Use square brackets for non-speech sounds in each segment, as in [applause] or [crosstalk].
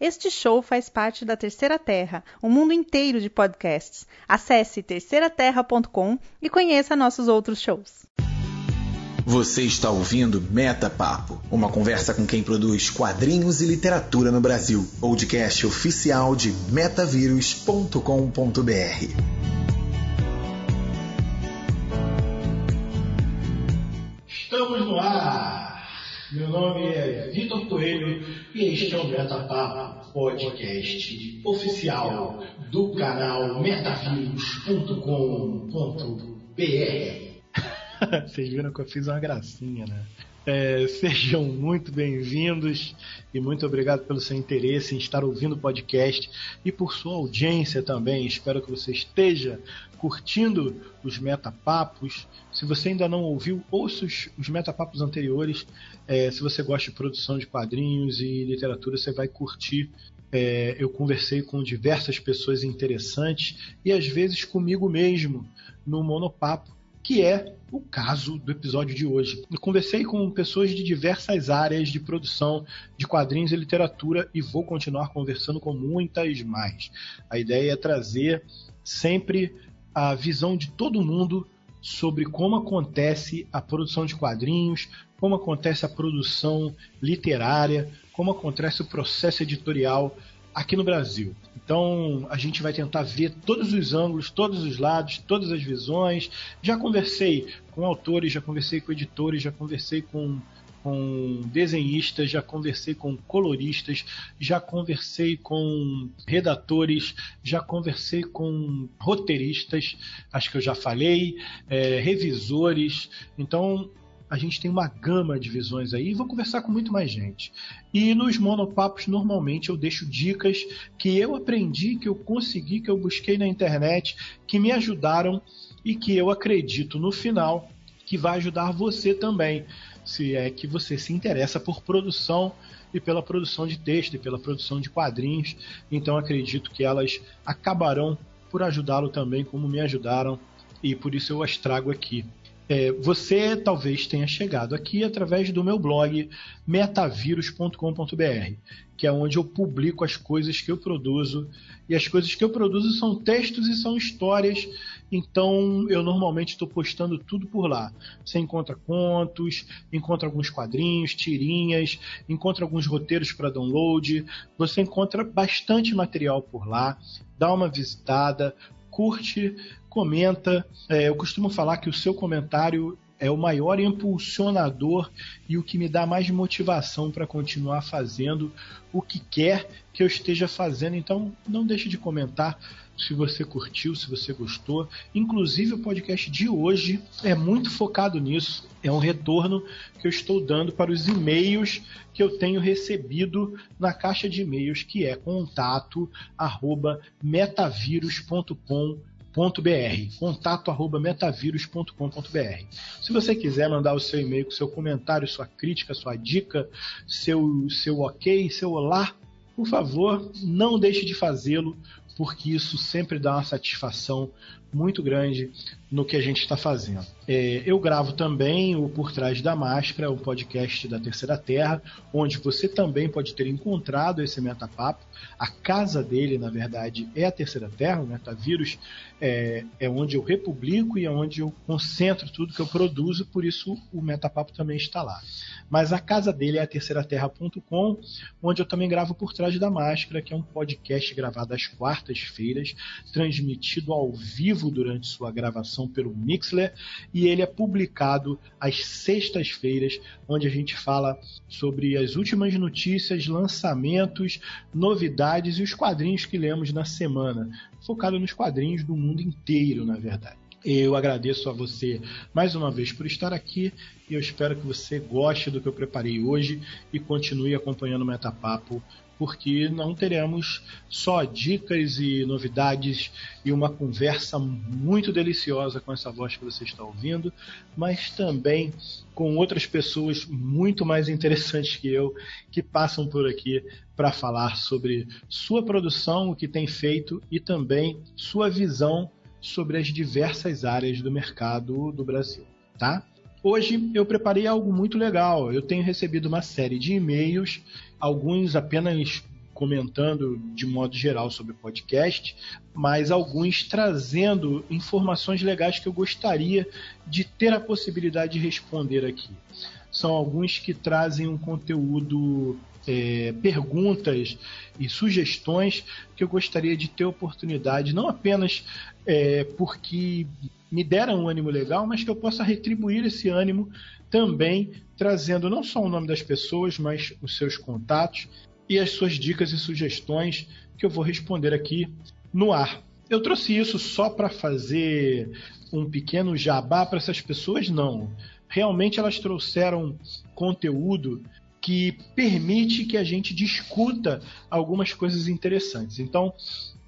Este show faz parte da Terceira Terra, um mundo inteiro de podcasts. Acesse terceiraterra.com e conheça nossos outros shows. Você está ouvindo Meta Papo, uma conversa com quem produz quadrinhos e literatura no Brasil. Podcast oficial de metavírus.com.br. Estamos no ar! Meu nome é Vitor Coelho e este é o Metapapo Podcast oficial do canal metavírus.com.br. [laughs] Vocês viram que eu fiz uma gracinha, né? É, sejam muito bem-vindos e muito obrigado pelo seu interesse em estar ouvindo o podcast e por sua audiência também. Espero que você esteja curtindo os metapapos. Se você ainda não ouviu, ouça os, os metapapos anteriores. É, se você gosta de produção de quadrinhos e literatura, você vai curtir. É, eu conversei com diversas pessoas interessantes e às vezes comigo mesmo no monopapo, que é o caso do episódio de hoje. Eu conversei com pessoas de diversas áreas de produção de quadrinhos e literatura e vou continuar conversando com muitas mais. A ideia é trazer sempre a visão de todo mundo sobre como acontece a produção de quadrinhos, como acontece a produção literária, como acontece o processo editorial aqui no Brasil. Então a gente vai tentar ver todos os ângulos, todos os lados, todas as visões. Já conversei com autores, já conversei com editores, já conversei com com desenhistas, já conversei com coloristas, já conversei com redatores, já conversei com roteiristas, acho que eu já falei, é, revisores. Então a gente tem uma gama de visões aí e vou conversar com muito mais gente. E nos monopapos, normalmente, eu deixo dicas que eu aprendi, que eu consegui, que eu busquei na internet, que me ajudaram e que eu acredito no final que vai ajudar você também se é que você se interessa por produção e pela produção de texto e pela produção de quadrinhos. Então acredito que elas acabarão por ajudá-lo também, como me ajudaram, e por isso eu as trago aqui. É, você talvez tenha chegado aqui através do meu blog metavírus.com.br, que é onde eu publico as coisas que eu produzo. E as coisas que eu produzo são textos e são histórias então eu normalmente estou postando tudo por lá. Você encontra contos, encontra alguns quadrinhos, tirinhas, encontra alguns roteiros para download. Você encontra bastante material por lá. Dá uma visitada, curte, comenta. É, eu costumo falar que o seu comentário é o maior impulsionador e o que me dá mais motivação para continuar fazendo o que quer que eu esteja fazendo. Então, não deixe de comentar se você curtiu, se você gostou. Inclusive, o podcast de hoje é muito focado nisso. É um retorno que eu estou dando para os e-mails que eu tenho recebido na caixa de e-mails, que é contato arroba metavírus.com.br contato arroba metavírus.com.br. Se você quiser mandar o seu e-mail com seu comentário, sua crítica, sua dica, seu, seu ok, seu olá, por favor, não deixe de fazê-lo porque isso sempre dá uma satisfação muito grande no que a gente está fazendo. É, eu gravo também o Por Trás da Máscara, o podcast da Terceira Terra, onde você também pode ter encontrado esse metapapo. A casa dele, na verdade, é a Terceira Terra, o Metavírus é, é onde eu republico e é onde eu concentro tudo que eu produzo, por isso o Metapapo também está lá. Mas a casa dele é a terceiraterra.com, onde eu também gravo Por Trás da Máscara, que é um podcast gravado às quartas-feiras, transmitido ao vivo vivo durante sua gravação pelo Mixler e ele é publicado às sextas-feiras, onde a gente fala sobre as últimas notícias, lançamentos, novidades e os quadrinhos que lemos na semana, focado nos quadrinhos do mundo inteiro, na verdade. Eu agradeço a você mais uma vez por estar aqui e eu espero que você goste do que eu preparei hoje e continue acompanhando o Metapapo porque não teremos só dicas e novidades e uma conversa muito deliciosa com essa voz que você está ouvindo, mas também com outras pessoas muito mais interessantes que eu que passam por aqui para falar sobre sua produção, o que tem feito e também sua visão sobre as diversas áreas do mercado do Brasil, tá? Hoje eu preparei algo muito legal. Eu tenho recebido uma série de e-mails alguns apenas comentando de modo geral sobre o podcast, mas alguns trazendo informações legais que eu gostaria de ter a possibilidade de responder aqui. São alguns que trazem um conteúdo é, perguntas e sugestões que eu gostaria de ter oportunidade, não apenas é, porque me deram um ânimo legal, mas que eu possa retribuir esse ânimo também trazendo não só o nome das pessoas, mas os seus contatos e as suas dicas e sugestões que eu vou responder aqui no ar. Eu trouxe isso só para fazer um pequeno jabá para essas pessoas? Não. Realmente elas trouxeram conteúdo que permite que a gente discuta algumas coisas interessantes. Então,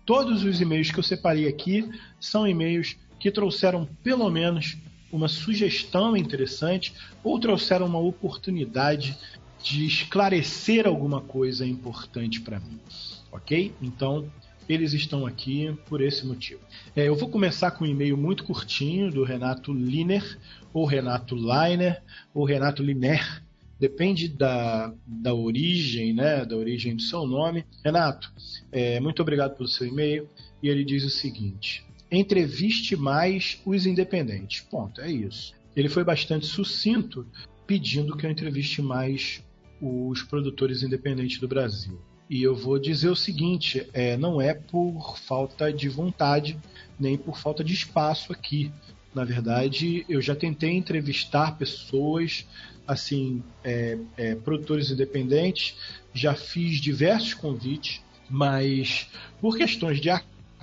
todos os e-mails que eu separei aqui são e-mails que trouxeram pelo menos uma sugestão interessante ou trouxeram uma oportunidade de esclarecer alguma coisa importante para mim. Ok? Então, eles estão aqui por esse motivo. É, eu vou começar com um e-mail muito curtinho do Renato Liner, ou Renato Liner, ou Renato Liner, depende da, da origem, né, da origem do seu nome. Renato, é, muito obrigado pelo seu e-mail. E ele diz o seguinte: entreviste mais os independentes. Ponto, é isso. Ele foi bastante sucinto, pedindo que eu entreviste mais os produtores independentes do Brasil. E eu vou dizer o seguinte: é, não é por falta de vontade, nem por falta de espaço aqui. Na verdade, eu já tentei entrevistar pessoas assim, é, é, produtores independentes, já fiz diversos convites, mas por questões de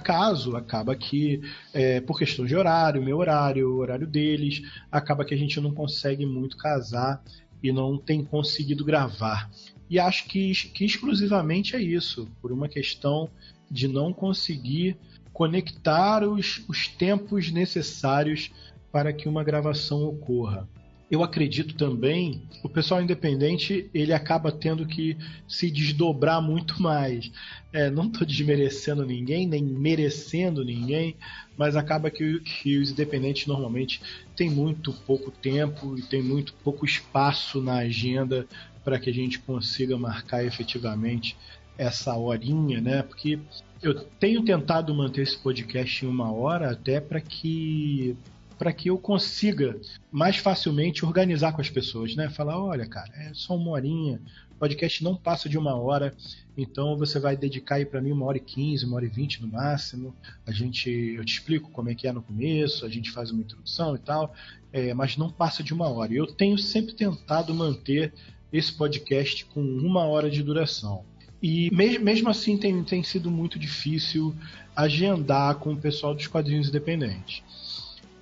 acaso, acaba que, é, por questões de horário, meu horário, o horário deles, acaba que a gente não consegue muito casar e não tem conseguido gravar. E acho que, que exclusivamente é isso, por uma questão de não conseguir conectar os, os tempos necessários para que uma gravação ocorra eu acredito também, o pessoal independente ele acaba tendo que se desdobrar muito mais. É, não estou desmerecendo ninguém, nem merecendo ninguém, mas acaba que, que os independentes normalmente têm muito pouco tempo e tem muito pouco espaço na agenda para que a gente consiga marcar efetivamente essa horinha, né? Porque eu tenho tentado manter esse podcast em uma hora até para que para que eu consiga mais facilmente organizar com as pessoas, né? Falar, olha, cara, é só uma horinha, podcast não passa de uma hora, então você vai dedicar aí para mim uma hora e quinze, uma hora e vinte no máximo. A gente, eu te explico como é que é no começo, a gente faz uma introdução e tal, é, mas não passa de uma hora. Eu tenho sempre tentado manter esse podcast com uma hora de duração. E mesmo assim tem, tem sido muito difícil agendar com o pessoal dos quadrinhos independentes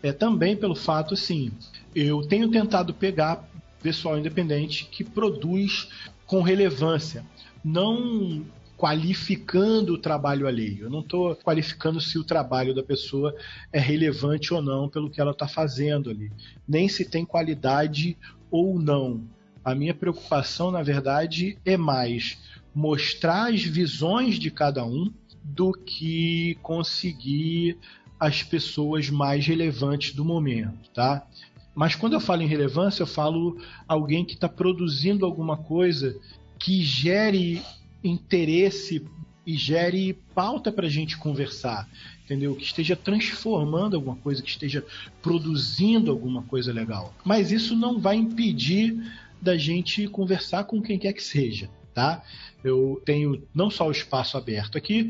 é também pelo fato, assim, eu tenho tentado pegar pessoal independente que produz com relevância, não qualificando o trabalho alheio. Eu não estou qualificando se o trabalho da pessoa é relevante ou não pelo que ela está fazendo ali, nem se tem qualidade ou não. A minha preocupação, na verdade, é mais mostrar as visões de cada um do que conseguir as pessoas mais relevantes do momento, tá? Mas quando eu falo em relevância, eu falo alguém que está produzindo alguma coisa que gere interesse e gere pauta para a gente conversar, entendeu? Que esteja transformando alguma coisa, que esteja produzindo alguma coisa legal. Mas isso não vai impedir da gente conversar com quem quer que seja, tá? Eu tenho não só o espaço aberto aqui,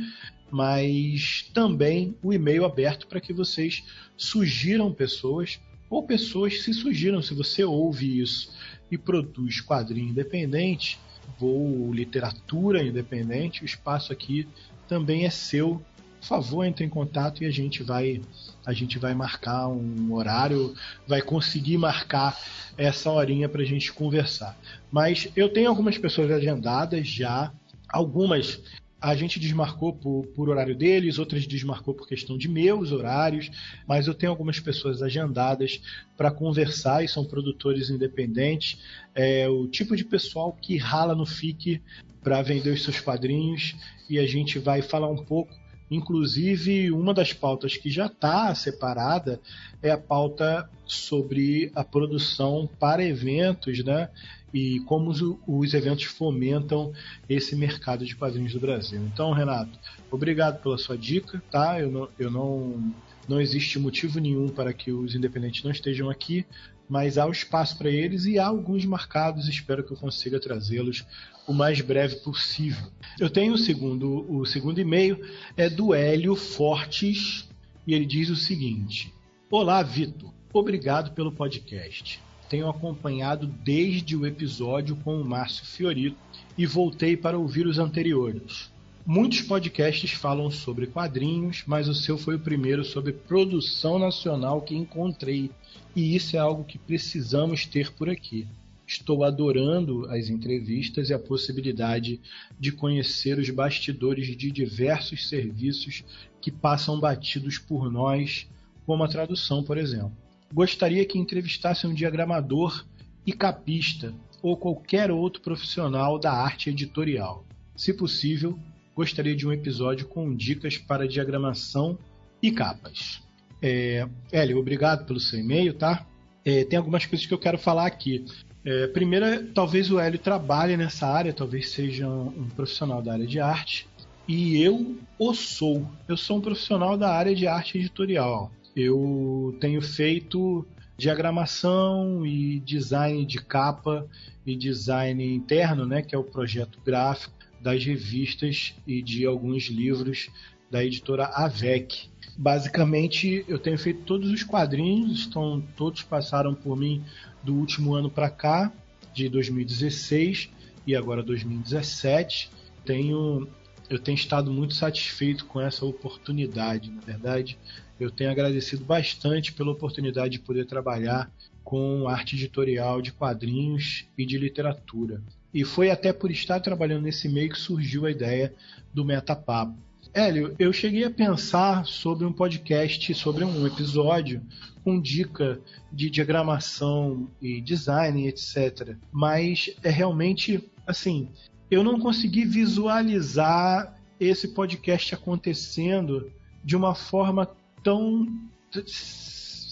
mas também o e-mail aberto para que vocês sugiram pessoas ou pessoas se sugiram. Se você ouve isso e produz quadrinho independente, ou literatura independente, o espaço aqui também é seu. Por favor, entre em contato e a gente vai a gente vai marcar um horário, vai conseguir marcar essa horinha para a gente conversar. Mas eu tenho algumas pessoas agendadas já, algumas a gente desmarcou por, por, horário deles, outras desmarcou por questão de meus horários, mas eu tenho algumas pessoas agendadas para conversar e são produtores independentes. É o tipo de pessoal que rala no FIC para vender os seus quadrinhos e a gente vai falar um pouco. Inclusive, uma das pautas que já está separada é a pauta sobre a produção para eventos, né? E como os, os eventos fomentam esse mercado de quadrinhos do Brasil. Então, Renato, obrigado pela sua dica, tá? Eu não, eu não, não existe motivo nenhum para que os independentes não estejam aqui, mas há o espaço para eles e há alguns marcados. Espero que eu consiga trazê-los o mais breve possível. Eu tenho o segundo, o segundo e-mail é do Hélio Fortes e ele diz o seguinte: Olá, Vitor. Obrigado pelo podcast. Tenho acompanhado desde o episódio com o Márcio Fiorito e voltei para ouvir os anteriores. Muitos podcasts falam sobre quadrinhos, mas o seu foi o primeiro sobre produção nacional que encontrei, e isso é algo que precisamos ter por aqui. Estou adorando as entrevistas e a possibilidade de conhecer os bastidores de diversos serviços que passam batidos por nós, como a tradução, por exemplo. Gostaria que entrevistasse um diagramador e capista ou qualquer outro profissional da arte editorial. Se possível, gostaria de um episódio com dicas para diagramação e capas. É, Hélio, obrigado pelo seu e-mail, tá? É, tem algumas coisas que eu quero falar aqui. É, primeira, talvez o Hélio trabalhe nessa área, talvez seja um, um profissional da área de arte. E eu o sou. Eu sou um profissional da área de arte editorial. Eu tenho feito diagramação e design de capa e design interno, né, que é o projeto gráfico das revistas e de alguns livros da editora Avec. Basicamente, eu tenho feito todos os quadrinhos, estão todos passaram por mim do último ano para cá, de 2016 e agora 2017. Tenho eu tenho estado muito satisfeito com essa oportunidade, na verdade. Eu tenho agradecido bastante pela oportunidade de poder trabalhar com arte editorial de quadrinhos e de literatura. E foi até por estar trabalhando nesse meio que surgiu a ideia do Metapapo. Hélio, eu cheguei a pensar sobre um podcast, sobre um episódio com dica de diagramação e design, etc. Mas é realmente assim, eu não consegui visualizar esse podcast acontecendo de uma forma tão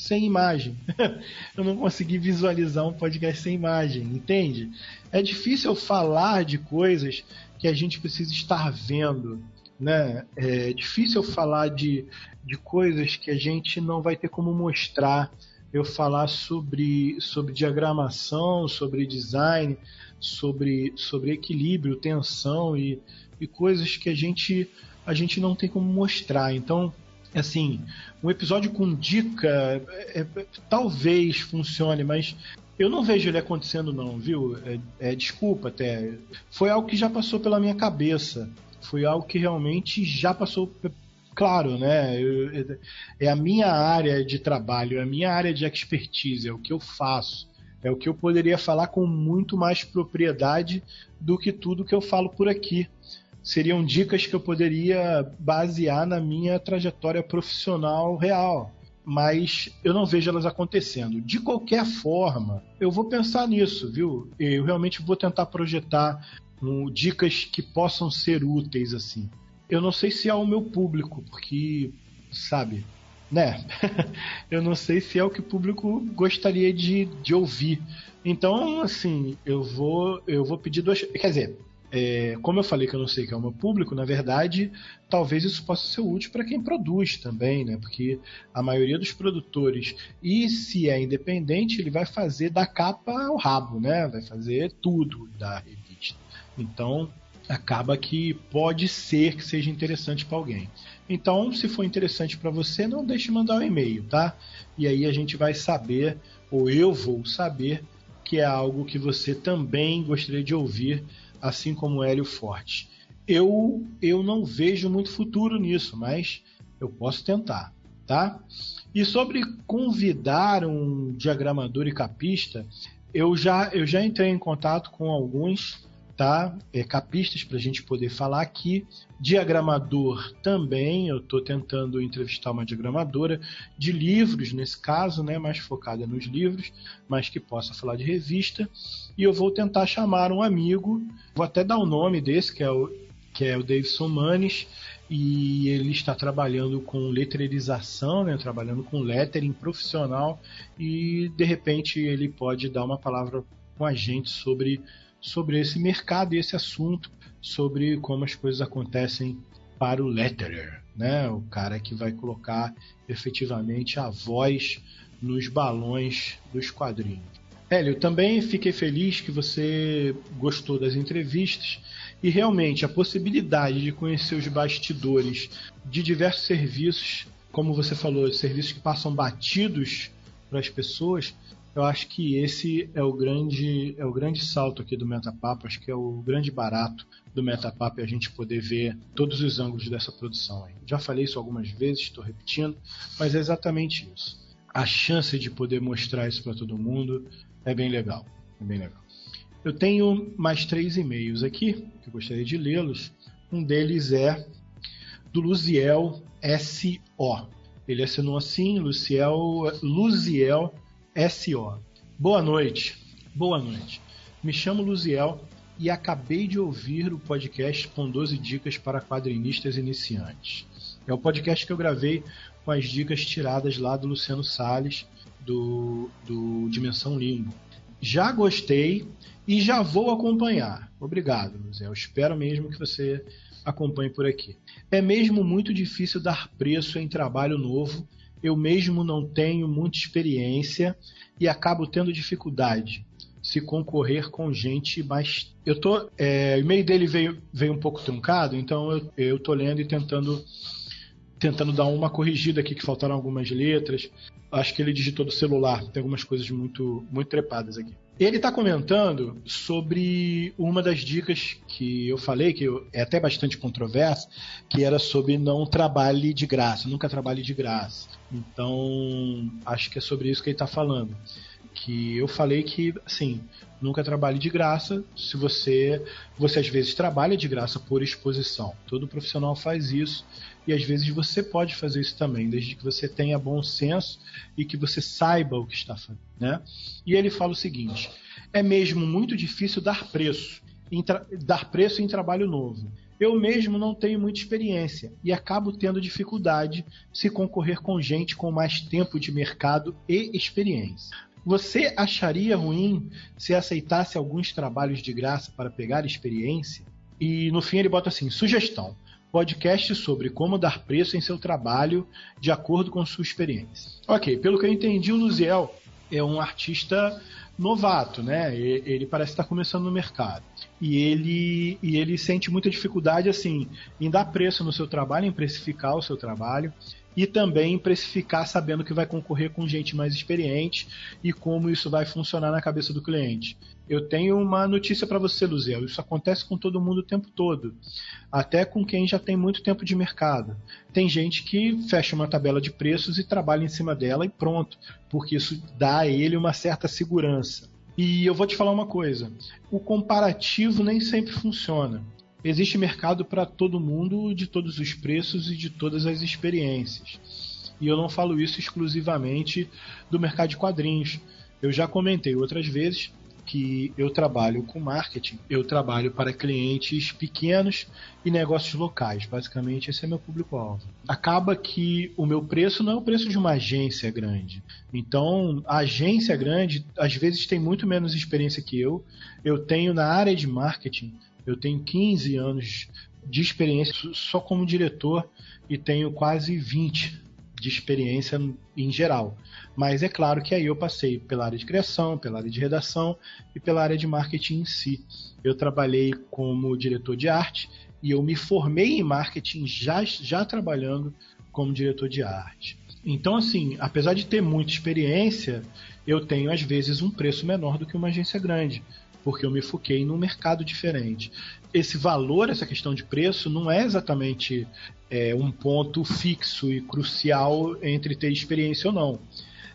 sem imagem. [laughs] eu não consegui visualizar um podcast sem imagem, entende? É difícil falar de coisas que a gente precisa estar vendo. Né? É difícil falar de, de coisas que a gente não vai ter como mostrar. Eu falar sobre, sobre diagramação, sobre design, sobre, sobre equilíbrio, tensão e, e coisas que a gente, a gente não tem como mostrar. Então, assim, um episódio com dica é, é, talvez funcione, mas eu não vejo ele acontecendo não, viu? É, é, desculpa até. Foi algo que já passou pela minha cabeça. Foi algo que realmente já passou. Claro, né? Eu, é a minha área de trabalho, é a minha área de expertise, é o que eu faço. É o que eu poderia falar com muito mais propriedade do que tudo que eu falo por aqui seriam dicas que eu poderia basear na minha trajetória profissional real. Mas eu não vejo elas acontecendo. De qualquer forma, eu vou pensar nisso, viu? Eu realmente vou tentar projetar um, dicas que possam ser úteis, assim. Eu não sei se é o meu público, porque, sabe, né? [laughs] eu não sei se é o que o público gostaria de, de ouvir. Então, assim, eu vou eu vou pedir duas. Quer dizer, é, como eu falei que eu não sei que é o meu público, na verdade, talvez isso possa ser útil para quem produz também, né? Porque a maioria dos produtores, e se é independente, ele vai fazer da capa ao rabo, né? Vai fazer tudo da revista. Então, acaba que pode ser que seja interessante para alguém. Então, se for interessante para você, não deixe de mandar um e-mail, tá? E aí a gente vai saber, ou eu vou saber, que é algo que você também gostaria de ouvir assim como Hélio Forte. Eu, eu não vejo muito futuro nisso, mas eu posso tentar, tá? E sobre convidar um diagramador e capista, eu já, eu já entrei em contato com alguns tá? É, capistas para a gente poder falar aqui. Diagramador também, eu estou tentando entrevistar uma diagramadora de livros, nesse caso, né? mais focada nos livros, mas que possa falar de revista. E eu vou tentar chamar um amigo, vou até dar o nome desse, que é o, que é o Davidson Manes. e ele está trabalhando com letrerização, né, trabalhando com lettering profissional e de repente ele pode dar uma palavra com a gente sobre, sobre esse mercado e esse assunto, sobre como as coisas acontecem para o letterer, né, o cara que vai colocar efetivamente a voz nos balões dos quadrinhos. Hélio, também fiquei feliz que você gostou das entrevistas e realmente a possibilidade de conhecer os bastidores de diversos serviços, como você falou, serviços que passam batidos para as pessoas, eu acho que esse é o grande é o grande salto aqui do Metapapo, acho que é o grande barato do Metapapo é a gente poder ver todos os ângulos dessa produção aí. Já falei isso algumas vezes, estou repetindo, mas é exatamente isso. A chance de poder mostrar isso para todo mundo é bem legal, é bem legal. Eu tenho mais três e-mails aqui, que eu gostaria de lê-los. Um deles é do Luziel S.O. Ele assinou assim, Luciel, Luziel S.O. Boa noite. Boa noite. Me chamo Luziel e acabei de ouvir o podcast com 12 dicas para quadrinistas iniciantes. É o podcast que eu gravei com as dicas tiradas lá do Luciano Salles, do, do Dimensão Limbo. Já gostei e já vou acompanhar. Obrigado. Eu espero mesmo que você acompanhe por aqui. É mesmo muito difícil dar preço em trabalho novo. Eu mesmo não tenho muita experiência e acabo tendo dificuldade se concorrer com gente mais. Eu tô. É, o e-mail dele veio, veio um pouco truncado, então eu, eu tô lendo e tentando tentando dar uma corrigida aqui que faltaram algumas letras. Acho que ele digitou do celular, tem algumas coisas muito muito trepadas aqui. Ele está comentando sobre uma das dicas que eu falei, que é até bastante controversa, que era sobre não trabalhe de graça, nunca trabalhe de graça. Então, acho que é sobre isso que ele está falando. Que eu falei que, assim, nunca trabalhe de graça se você você às vezes trabalha de graça por exposição. Todo profissional faz isso e às vezes você pode fazer isso também, desde que você tenha bom senso e que você saiba o que está fazendo, né? E ele fala o seguinte: é mesmo muito difícil dar preço, dar preço em trabalho novo. Eu mesmo não tenho muita experiência e acabo tendo dificuldade se concorrer com gente com mais tempo de mercado e experiência. Você acharia ruim se aceitasse alguns trabalhos de graça para pegar experiência? E no fim ele bota assim: sugestão podcast sobre como dar preço em seu trabalho de acordo com sua experiência. Ok, pelo que eu entendi, o Luziel é um artista novato, né? Ele parece estar começando no mercado. E ele, e ele sente muita dificuldade assim em dar preço no seu trabalho, em precificar o seu trabalho e também precificar sabendo que vai concorrer com gente mais experiente e como isso vai funcionar na cabeça do cliente. Eu tenho uma notícia para você, Luziel. Isso acontece com todo mundo o tempo todo, até com quem já tem muito tempo de mercado. Tem gente que fecha uma tabela de preços e trabalha em cima dela e pronto, porque isso dá a ele uma certa segurança. E eu vou te falar uma coisa: o comparativo nem sempre funciona existe mercado para todo mundo, de todos os preços e de todas as experiências. E eu não falo isso exclusivamente do mercado de quadrinhos. Eu já comentei outras vezes que eu trabalho com marketing, eu trabalho para clientes pequenos e negócios locais. Basicamente, esse é meu público-alvo. Acaba que o meu preço não é o preço de uma agência grande. Então, a agência grande, às vezes, tem muito menos experiência que eu. Eu tenho na área de marketing eu tenho 15 anos de experiência só como diretor e tenho quase 20 de experiência em geral. Mas é claro que aí eu passei pela área de criação, pela área de redação e pela área de marketing em si. Eu trabalhei como diretor de arte e eu me formei em marketing já, já trabalhando como diretor de arte. Então, assim, apesar de ter muita experiência, eu tenho às vezes um preço menor do que uma agência grande porque eu me foquei num mercado diferente. Esse valor, essa questão de preço, não é exatamente é, um ponto fixo e crucial entre ter experiência ou não.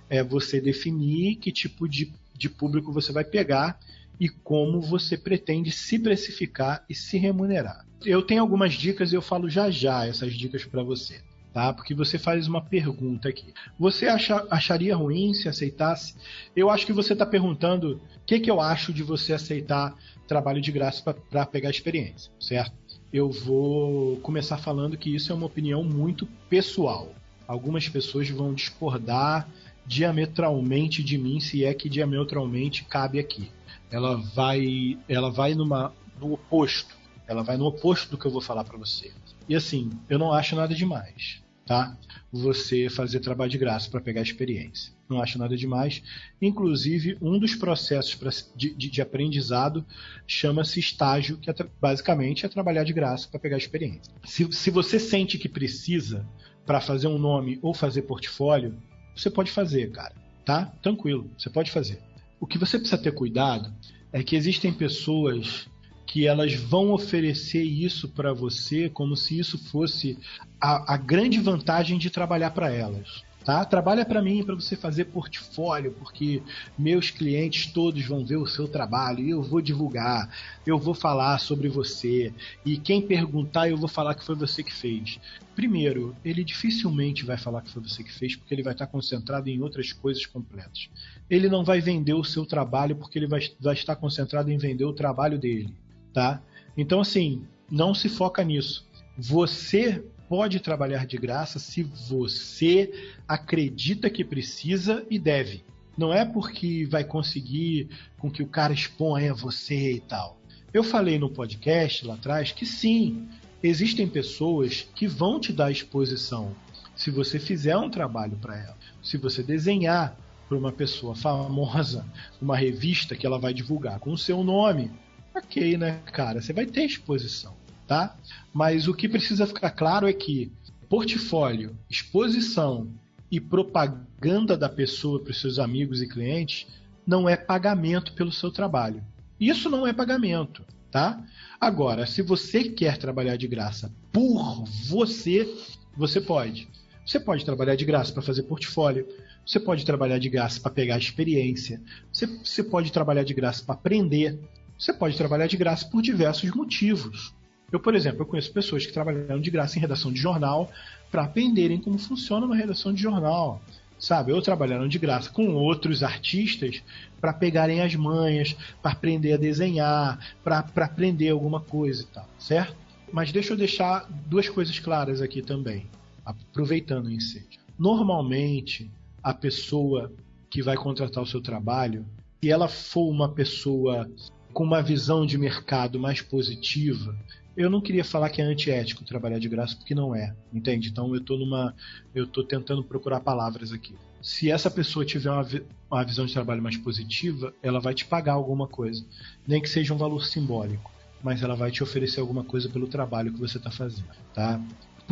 É você definir que tipo de, de público você vai pegar e como você pretende se precificar e se remunerar. Eu tenho algumas dicas e eu falo já já essas dicas para você tá? Porque você faz uma pergunta aqui. Você acha, acharia ruim se aceitasse? Eu acho que você está perguntando o que, que eu acho de você aceitar trabalho de graça para pegar experiência, certo? eu vou começar falando que isso é uma opinião muito pessoal. Algumas pessoas vão discordar diametralmente de mim, se é que diametralmente cabe aqui. Ela vai, ela vai numa, no oposto. Ela vai no oposto do que eu vou falar para você. E assim, eu não acho nada demais tá? Você fazer trabalho de graça para pegar experiência. Não acho nada demais. Inclusive, um dos processos pra, de, de, de, aprendizado chama-se estágio, que é, basicamente é trabalhar de graça para pegar experiência. Se, se você sente que precisa para fazer um nome ou fazer portfólio, você pode fazer, cara. Tá? Tranquilo, você pode fazer. O que você precisa ter cuidado é que existem pessoas que elas vão oferecer isso para você como se isso fosse a, a grande vantagem de trabalhar para elas. Tá? Trabalha para mim para você fazer portfólio, porque meus clientes todos vão ver o seu trabalho e eu vou divulgar, eu vou falar sobre você e quem perguntar eu vou falar que foi você que fez. Primeiro, ele dificilmente vai falar que foi você que fez porque ele vai estar concentrado em outras coisas completas. Ele não vai vender o seu trabalho porque ele vai, vai estar concentrado em vender o trabalho dele tá? Então, assim, não se foca nisso. Você pode trabalhar de graça se você acredita que precisa e deve. Não é porque vai conseguir com que o cara exponha você e tal. Eu falei no podcast lá atrás que sim, existem pessoas que vão te dar exposição se você fizer um trabalho para ela. Se você desenhar para uma pessoa famosa uma revista que ela vai divulgar com o seu nome, ok, né, cara? Você vai ter exposição, tá? Mas o que precisa ficar claro é que portfólio, exposição e propaganda da pessoa para os seus amigos e clientes não é pagamento pelo seu trabalho. Isso não é pagamento, tá? Agora, se você quer trabalhar de graça por você, você pode. Você pode trabalhar de graça para fazer portfólio, você pode trabalhar de graça para pegar experiência, você, você pode trabalhar de graça para aprender, você pode trabalhar de graça por diversos motivos. Eu, por exemplo, eu conheço pessoas que trabalharam de graça em redação de jornal para aprenderem como funciona uma redação de jornal. Sabe? Ou trabalharam de graça com outros artistas para pegarem as manhas, para aprender a desenhar, para aprender alguma coisa e tal, certo? Mas deixa eu deixar duas coisas claras aqui também, aproveitando o incêndio. Normalmente, a pessoa que vai contratar o seu trabalho, se ela for uma pessoa com uma visão de mercado mais positiva, eu não queria falar que é antiético trabalhar de graça, porque não é, entende? Então eu estou numa. Eu tô tentando procurar palavras aqui. Se essa pessoa tiver uma, uma visão de trabalho mais positiva, ela vai te pagar alguma coisa. Nem que seja um valor simbólico. Mas ela vai te oferecer alguma coisa pelo trabalho que você está fazendo. Tá?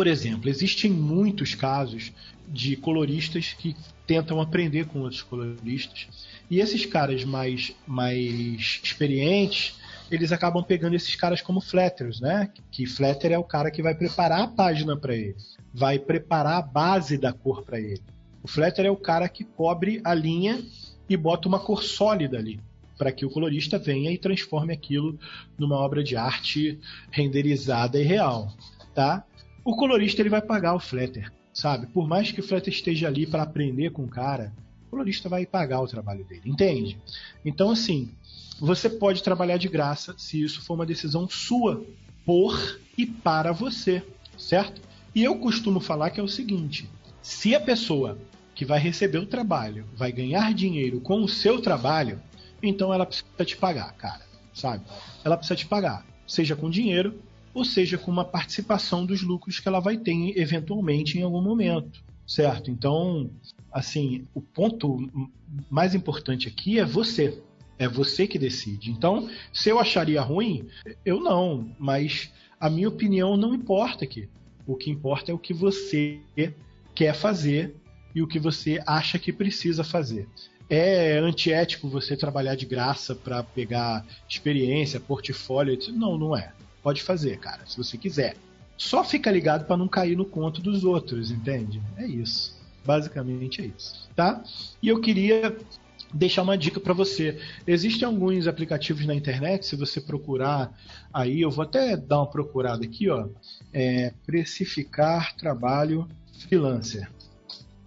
Por exemplo, existem muitos casos de coloristas que tentam aprender com outros coloristas. E esses caras mais, mais experientes, eles acabam pegando esses caras como flatters, né? Que flatter é o cara que vai preparar a página para ele, vai preparar a base da cor para ele. O flatter é o cara que cobre a linha e bota uma cor sólida ali, para que o colorista venha e transforme aquilo numa obra de arte renderizada e real, tá? O colorista ele vai pagar o flatter sabe? Por mais que o Fletter esteja ali para aprender com o cara, o colorista vai pagar o trabalho dele, entende? Então, assim, você pode trabalhar de graça se isso for uma decisão sua, por e para você, certo? E eu costumo falar que é o seguinte: se a pessoa que vai receber o trabalho vai ganhar dinheiro com o seu trabalho, então ela precisa te pagar, cara, sabe? Ela precisa te pagar, seja com dinheiro, ou seja, com uma participação dos lucros que ela vai ter eventualmente em algum momento, certo? Então, assim, o ponto mais importante aqui é você. É você que decide. Então, se eu acharia ruim, eu não, mas a minha opinião não importa aqui. O que importa é o que você quer fazer e o que você acha que precisa fazer. É antiético você trabalhar de graça para pegar experiência, portfólio? Não, não é. Pode fazer, cara, se você quiser. Só fica ligado para não cair no conto dos outros, entende? É isso. Basicamente é isso, tá? E eu queria deixar uma dica para você. Existem alguns aplicativos na internet, se você procurar aí, eu vou até dar uma procurada aqui, ó. É, precificar trabalho freelancer.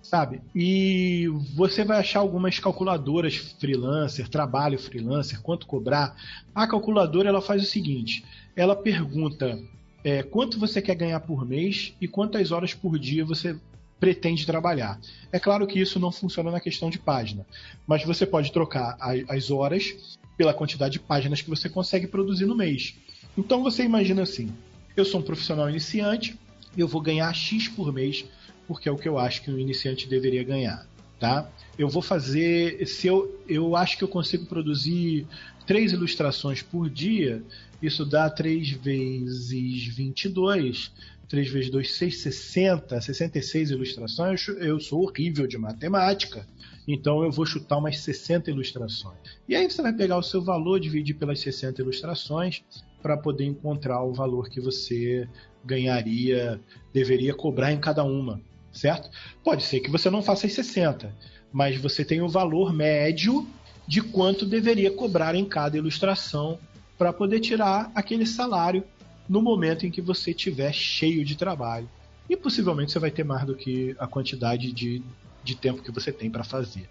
Sabe? E você vai achar algumas calculadoras freelancer, trabalho freelancer, quanto cobrar. A calculadora ela faz o seguinte: ela pergunta é, quanto você quer ganhar por mês e quantas horas por dia você pretende trabalhar. É claro que isso não funciona na questão de página, mas você pode trocar as horas pela quantidade de páginas que você consegue produzir no mês. Então você imagina assim: eu sou um profissional iniciante, eu vou ganhar X por mês, porque é o que eu acho que um iniciante deveria ganhar. Tá? Eu vou fazer. Se eu, eu acho que eu consigo produzir três ilustrações por dia, isso dá 3 vezes 22. 3 vezes 2, 6, 60, 66 ilustrações. Eu sou horrível de matemática, então eu vou chutar umas 60 ilustrações. E aí você vai pegar o seu valor, dividir pelas 60 ilustrações, para poder encontrar o valor que você ganharia, deveria cobrar em cada uma, certo? Pode ser que você não faça as 60, mas você tem o valor médio de quanto deveria cobrar em cada ilustração para poder tirar aquele salário no momento em que você estiver cheio de trabalho. E possivelmente você vai ter mais do que a quantidade de, de tempo que você tem para fazer.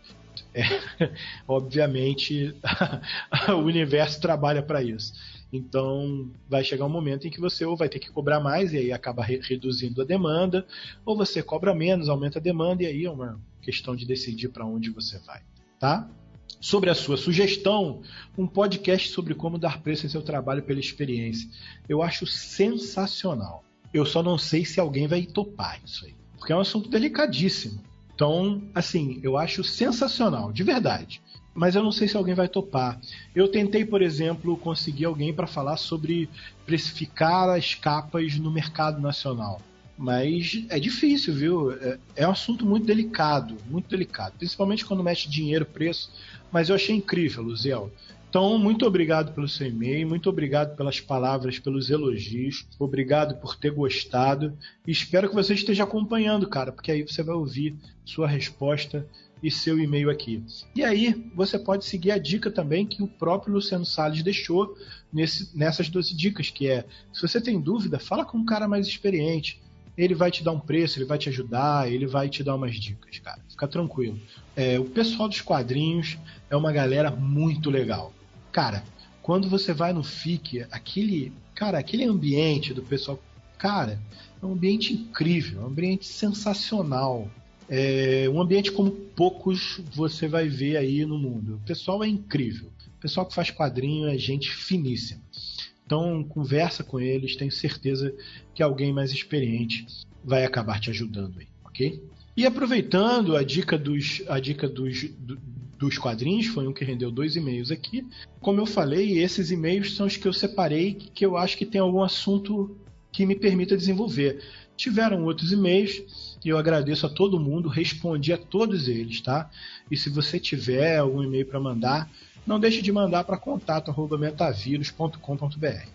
É, [laughs] obviamente, [laughs] o universo trabalha para isso. Então, vai chegar um momento em que você ou vai ter que cobrar mais e aí acaba re reduzindo a demanda, ou você cobra menos, aumenta a demanda e aí é uma questão de decidir para onde você vai, tá? sobre a sua sugestão, um podcast sobre como dar preço em seu trabalho pela experiência. Eu acho sensacional. Eu só não sei se alguém vai topar isso aí, porque é um assunto delicadíssimo. Então, assim, eu acho sensacional, de verdade. Mas eu não sei se alguém vai topar. Eu tentei, por exemplo, conseguir alguém para falar sobre precificar as capas no mercado nacional. Mas é difícil, viu? É, é, um assunto muito delicado, muito delicado. Principalmente quando mexe dinheiro, preço. Mas eu achei incrível, Luziel. Então, muito obrigado pelo seu e-mail, muito obrigado pelas palavras, pelos elogios, obrigado por ter gostado. Espero que você esteja acompanhando, cara, porque aí você vai ouvir sua resposta e seu e-mail aqui. E aí, você pode seguir a dica também que o próprio Luciano Salles deixou nesse, nessas 12 dicas, que é, se você tem dúvida, fala com um cara mais experiente ele vai te dar um preço, ele vai te ajudar, ele vai te dar umas dicas, cara. Fica tranquilo. É, o pessoal dos quadrinhos é uma galera muito legal. Cara, quando você vai no FIC, aquele, cara, aquele ambiente do pessoal, cara, é um ambiente incrível, é um ambiente sensacional. É um ambiente como poucos você vai ver aí no mundo. O pessoal é incrível. O pessoal que faz quadrinho é gente finíssima. Então, conversa com eles, tenho certeza que alguém mais experiente vai acabar te ajudando aí, ok? E aproveitando a dica dos, a dica dos, do, dos quadrinhos, foi um que rendeu dois e-mails aqui. Como eu falei, esses e-mails são os que eu separei que eu acho que tem algum assunto que me permita desenvolver. Tiveram outros e-mails e eu agradeço a todo mundo, respondi a todos eles, tá? E se você tiver algum e-mail para mandar, não deixe de mandar para contato@metavírus.com.br.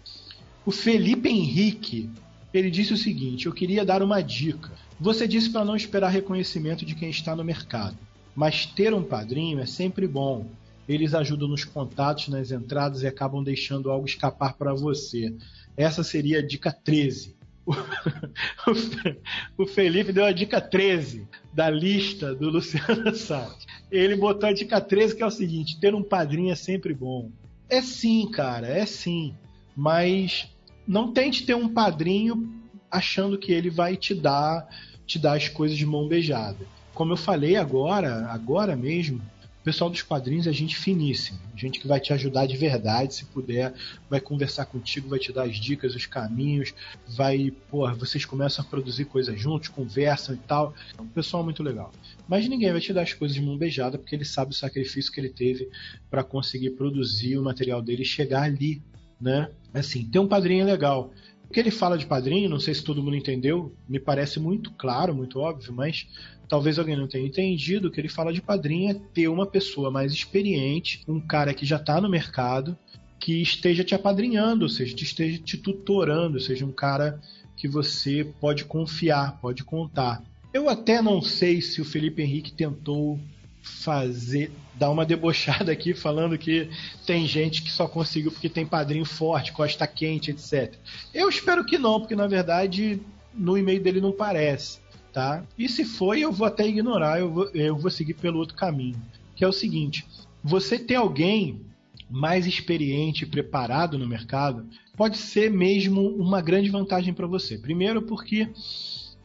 O Felipe Henrique, ele disse o seguinte: "Eu queria dar uma dica. Você disse para não esperar reconhecimento de quem está no mercado, mas ter um padrinho é sempre bom. Eles ajudam nos contatos, nas entradas e acabam deixando algo escapar para você. Essa seria a dica 13. [laughs] o Felipe deu a dica 13 da lista do Luciano [laughs] Salles. Ele botou a dica 13 que é o seguinte: ter um padrinho é sempre bom. É sim, cara, é sim. Mas não tente ter um padrinho achando que ele vai te dar te dar as coisas de mão beijada. Como eu falei agora, agora mesmo, pessoal dos quadrinhos é gente finíssima, gente que vai te ajudar de verdade, se puder, vai conversar contigo, vai te dar as dicas, os caminhos, vai, pô, vocês começam a produzir coisas juntos, conversam e tal. É um pessoal muito legal. Mas ninguém vai te dar as coisas de mão beijada porque ele sabe o sacrifício que ele teve para conseguir produzir o material dele e chegar ali, né? Assim, ter um padrinho é legal. O que ele fala de padrinho, não sei se todo mundo entendeu, me parece muito claro, muito óbvio, mas talvez alguém não tenha entendido. Que ele fala de padrinho é ter uma pessoa mais experiente, um cara que já está no mercado, que esteja te apadrinhando, ou seja, te esteja te tutorando, seja um cara que você pode confiar, pode contar. Eu até não sei se o Felipe Henrique tentou fazer dar uma debochada aqui falando que tem gente que só conseguiu porque tem padrinho forte, costa quente, etc. Eu espero que não, porque na verdade no e-mail dele não parece, tá? E se foi, eu vou até ignorar, eu vou, eu vou seguir pelo outro caminho, que é o seguinte: você ter alguém mais experiente e preparado no mercado, pode ser mesmo uma grande vantagem para você. Primeiro, porque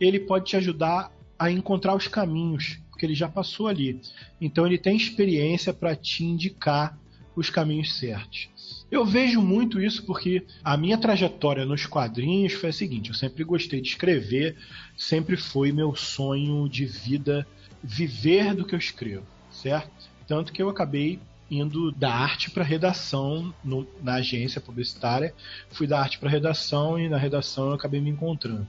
ele pode te ajudar a encontrar os caminhos, porque ele já passou ali. Então, ele tem experiência para te indicar os caminhos certos. Eu vejo muito isso porque a minha trajetória nos quadrinhos foi a seguinte: eu sempre gostei de escrever, sempre foi meu sonho de vida viver do que eu escrevo, certo? Tanto que eu acabei indo da arte para redação no, na agência publicitária, fui da arte para redação e na redação eu acabei me encontrando.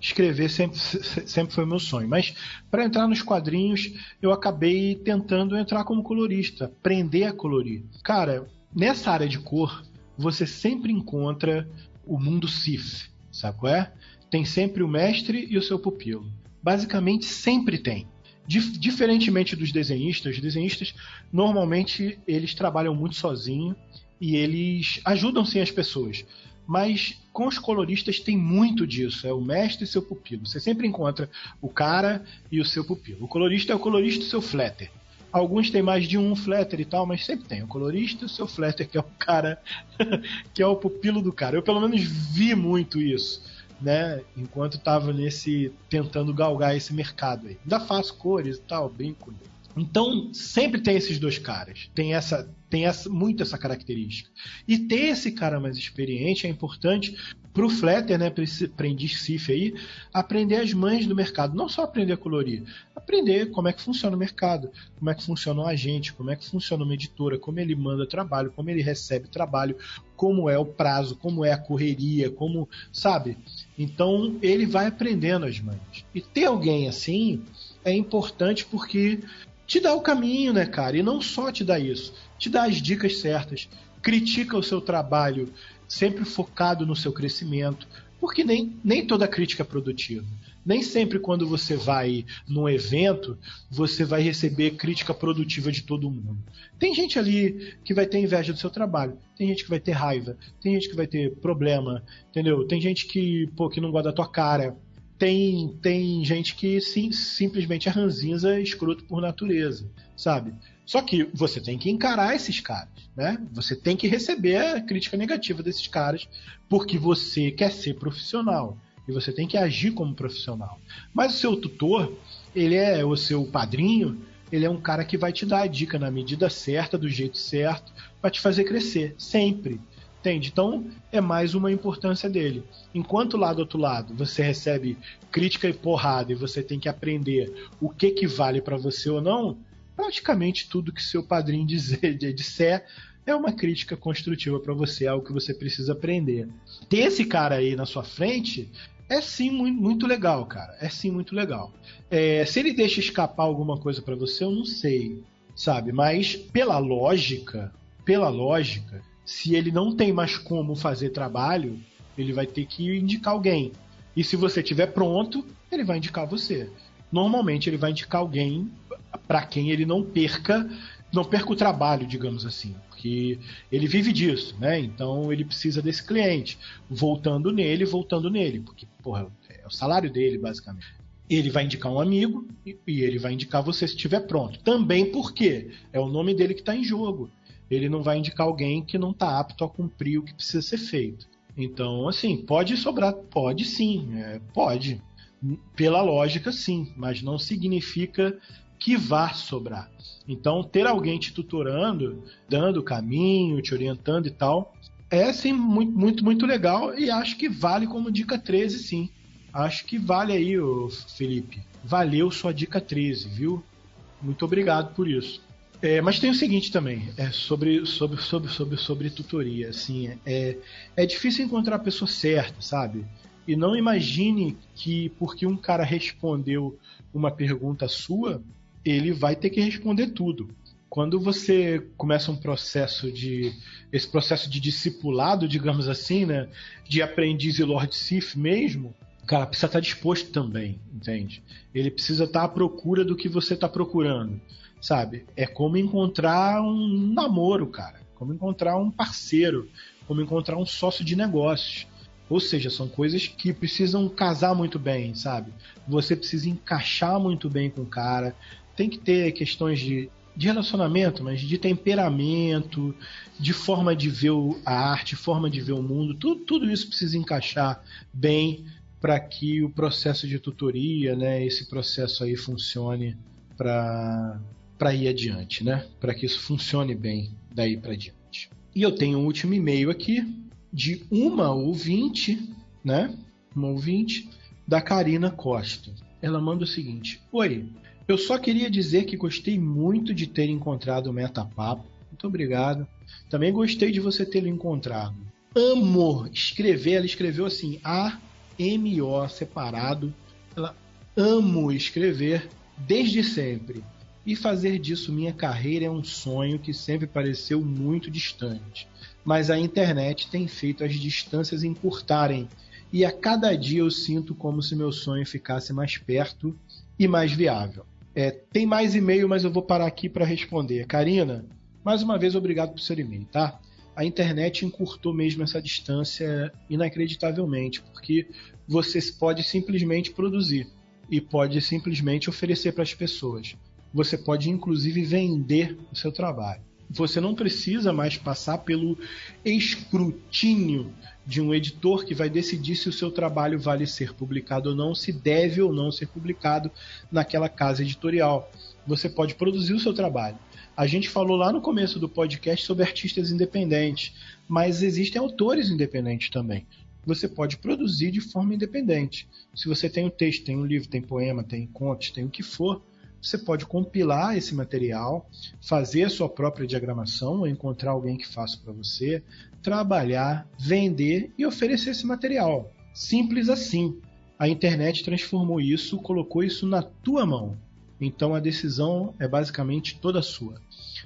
Escrever sempre, sempre foi meu sonho, mas para entrar nos quadrinhos eu acabei tentando entrar como colorista, aprender a colorir. Cara, nessa área de cor você sempre encontra o mundo Sith, sabe qual é? Tem sempre o mestre e o seu pupilo. Basicamente sempre tem. Dif diferentemente dos desenhistas, os desenhistas normalmente eles trabalham muito sozinho e eles ajudam sim as pessoas. Mas com os coloristas tem muito disso, é o mestre e seu pupilo. Você sempre encontra o cara e o seu pupilo. O colorista é o colorista e seu flatter. Alguns têm mais de um flatter e tal, mas sempre tem o colorista e o seu flatter, que é o cara, [laughs] que é o pupilo do cara. Eu pelo menos vi muito isso né? Enquanto estava nesse tentando galgar esse mercado aí. Ainda faço cores e tal, bem cool. Então, sempre tem esses dois caras. Tem essa tem essa, muito essa característica. E ter esse cara mais experiente é importante pro Flatter, né, para esse aprendiz CIF aí, aprender as mães do mercado. Não só aprender a colorir, aprender como é que funciona o mercado, como é que funciona o agente, como é que funciona uma editora, como ele manda trabalho, como ele recebe trabalho, como é o prazo, como é a correria, como, sabe? Então, ele vai aprendendo as mães. E ter alguém assim é importante porque te dá o caminho, né, cara? E não só te dá isso, te dá as dicas certas, critica o seu trabalho, sempre focado no seu crescimento, porque nem, nem toda crítica é produtiva. Nem sempre quando você vai num evento, você vai receber crítica produtiva de todo mundo. Tem gente ali que vai ter inveja do seu trabalho, tem gente que vai ter raiva, tem gente que vai ter problema, entendeu? Tem gente que, pô, que não gosta da tua cara, tem, tem gente que sim, simplesmente é ranzinza escroto por natureza, sabe? Só que você tem que encarar esses caras, né? Você tem que receber a crítica negativa desses caras, porque você quer ser profissional e você tem que agir como profissional. Mas o seu tutor, ele é o seu padrinho, ele é um cara que vai te dar a dica na medida certa, do jeito certo, para te fazer crescer, sempre. Entende? Então é mais uma importância dele. Enquanto lá do outro lado você recebe crítica e porrada e você tem que aprender o que que vale para você ou não, praticamente tudo que seu padrinho [laughs] dizer, disser é uma crítica construtiva para você, é algo que você precisa aprender. Ter esse cara aí na sua frente é sim muito, legal, cara. É sim muito legal. É, se ele deixa escapar alguma coisa para você, eu não sei, sabe? Mas pela lógica, pela lógica, se ele não tem mais como fazer trabalho, ele vai ter que indicar alguém. E se você estiver pronto, ele vai indicar você. Normalmente ele vai indicar alguém para quem ele não perca, não perca o trabalho, digamos assim, porque ele vive disso, né? Então ele precisa desse cliente, voltando nele, voltando nele, porque porra, é o salário dele basicamente. Ele vai indicar um amigo e, e ele vai indicar você se estiver pronto. Também porque é o nome dele que está em jogo ele não vai indicar alguém que não está apto a cumprir o que precisa ser feito. Então, assim, pode sobrar, pode sim, é, pode. Pela lógica, sim, mas não significa que vá sobrar. Então, ter alguém te tutorando, dando caminho, te orientando e tal, é sim muito, muito, muito legal e acho que vale como dica 13, sim. Acho que vale aí, Felipe. Valeu sua dica 13, viu? Muito obrigado por isso. É, mas tem o seguinte também, é sobre, sobre, sobre, sobre, sobre tutoria. Assim, é, é difícil encontrar a pessoa certa, sabe? E não imagine que porque um cara respondeu uma pergunta sua, ele vai ter que responder tudo. Quando você começa um processo de. esse processo de discipulado, digamos assim, né? De aprendiz e Lord Sif mesmo, cara, precisa estar disposto também, entende? Ele precisa estar à procura do que você está procurando sabe? É como encontrar um namoro, cara. Como encontrar um parceiro, como encontrar um sócio de negócios. Ou seja, são coisas que precisam casar muito bem, sabe? Você precisa encaixar muito bem com o cara. Tem que ter questões de de relacionamento, mas de temperamento, de forma de ver a arte, forma de ver o mundo, tudo, tudo isso precisa encaixar bem para que o processo de tutoria, né, esse processo aí funcione para para ir adiante, né? Para que isso funcione bem daí para diante. E eu tenho um último e-mail aqui de uma ouvinte, né? Uma ouvinte da Karina Costa. Ela manda o seguinte: Oi, eu só queria dizer que gostei muito de ter encontrado o Metapapo. Muito obrigado. Também gostei de você tê-lo encontrado. Amo escrever. Ela escreveu assim: A-M-O separado. Ela amo escrever desde sempre. E fazer disso minha carreira é um sonho que sempre pareceu muito distante. Mas a internet tem feito as distâncias encurtarem. E a cada dia eu sinto como se meu sonho ficasse mais perto e mais viável. É, tem mais e-mail, mas eu vou parar aqui para responder. Karina, mais uma vez obrigado por seu e-mail, tá? A internet encurtou mesmo essa distância inacreditavelmente, porque você pode simplesmente produzir e pode simplesmente oferecer para as pessoas. Você pode inclusive vender o seu trabalho. Você não precisa mais passar pelo escrutínio de um editor que vai decidir se o seu trabalho vale ser publicado ou não, se deve ou não ser publicado naquela casa editorial. Você pode produzir o seu trabalho. A gente falou lá no começo do podcast sobre artistas independentes, mas existem autores independentes também. Você pode produzir de forma independente. Se você tem um texto, tem um livro, tem poema, tem contos, tem o que for, você pode compilar esse material, fazer a sua própria diagramação, ou encontrar alguém que faça para você, trabalhar, vender e oferecer esse material. Simples assim. A internet transformou isso, colocou isso na tua mão. Então a decisão é basicamente toda sua.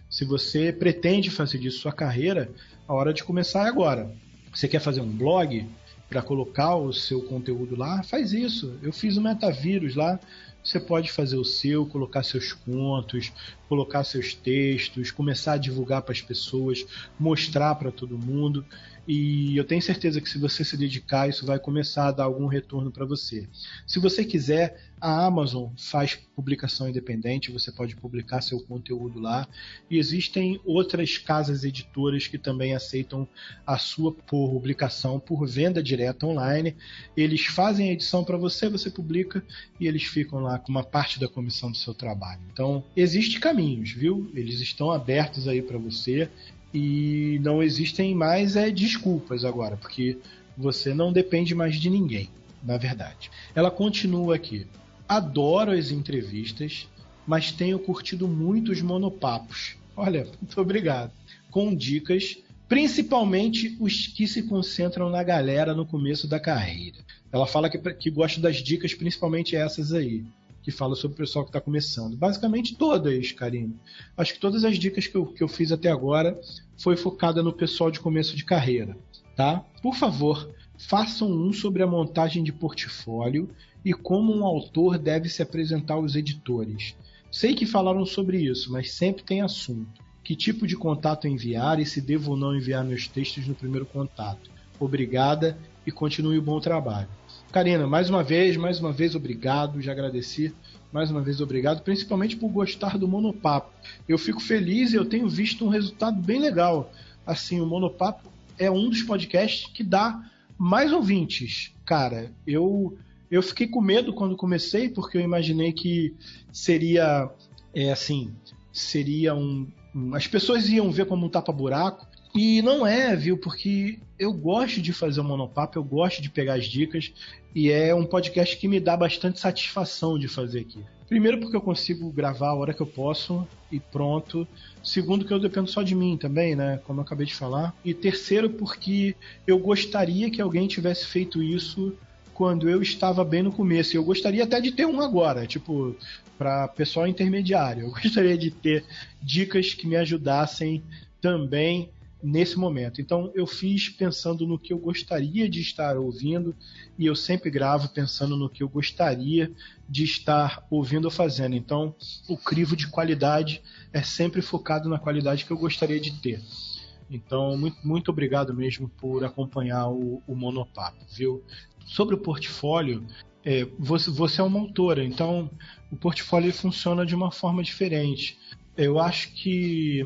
Se você pretende fazer disso sua carreira, a hora de começar é agora. Você quer fazer um blog para colocar o seu conteúdo lá? Faz isso. Eu fiz o Metavírus lá, você pode fazer o seu, colocar seus contos, colocar seus textos, começar a divulgar para as pessoas, mostrar para todo mundo. E eu tenho certeza que se você se dedicar, isso vai começar a dar algum retorno para você. Se você quiser, a Amazon faz publicação independente, você pode publicar seu conteúdo lá. E existem outras casas editoras que também aceitam a sua publicação por venda direta online. Eles fazem a edição para você, você publica e eles ficam lá com uma parte da comissão do seu trabalho. Então, existe caminhos, viu? Eles estão abertos aí para você e não existem mais é, desculpas agora, porque você não depende mais de ninguém, na verdade. Ela continua aqui. Adoro as entrevistas, mas tenho curtido muito os monopapos. Olha, [laughs] muito obrigado. Com dicas, principalmente os que se concentram na galera no começo da carreira. Ela fala que, que gosta das dicas, principalmente essas aí que fala sobre o pessoal que está começando. Basicamente todas, Karine. Acho que todas as dicas que eu, que eu fiz até agora foi focada no pessoal de começo de carreira, tá? Por favor, façam um sobre a montagem de portfólio e como um autor deve se apresentar aos editores. Sei que falaram sobre isso, mas sempre tem assunto. Que tipo de contato enviar e se devo ou não enviar meus textos no primeiro contato? Obrigada e continue o bom trabalho. Karina, mais uma vez, mais uma vez, obrigado. Já agradeci. Mais uma vez, obrigado. Principalmente por gostar do Monopapo. Eu fico feliz e eu tenho visto um resultado bem legal. Assim, o Monopapo é um dos podcasts que dá mais ouvintes. Cara, eu, eu fiquei com medo quando comecei, porque eu imaginei que seria, é assim, seria um, um as pessoas iam ver como um tapa-buraco e não é, viu? Porque eu gosto de fazer o monopapo, eu gosto de pegar as dicas e é um podcast que me dá bastante satisfação de fazer aqui. Primeiro porque eu consigo gravar a hora que eu posso e pronto. Segundo que eu dependo só de mim também, né? Como eu acabei de falar. E terceiro porque eu gostaria que alguém tivesse feito isso quando eu estava bem no começo. Eu gostaria até de ter um agora, tipo, para pessoal intermediário. Eu gostaria de ter dicas que me ajudassem também nesse momento. Então eu fiz pensando no que eu gostaria de estar ouvindo e eu sempre gravo pensando no que eu gostaria de estar ouvindo ou fazendo. Então o crivo de qualidade é sempre focado na qualidade que eu gostaria de ter. Então, muito, muito obrigado mesmo por acompanhar o, o Monopapo, viu? Sobre o portfólio, é, você, você é uma autora, então o portfólio funciona de uma forma diferente. Eu acho que.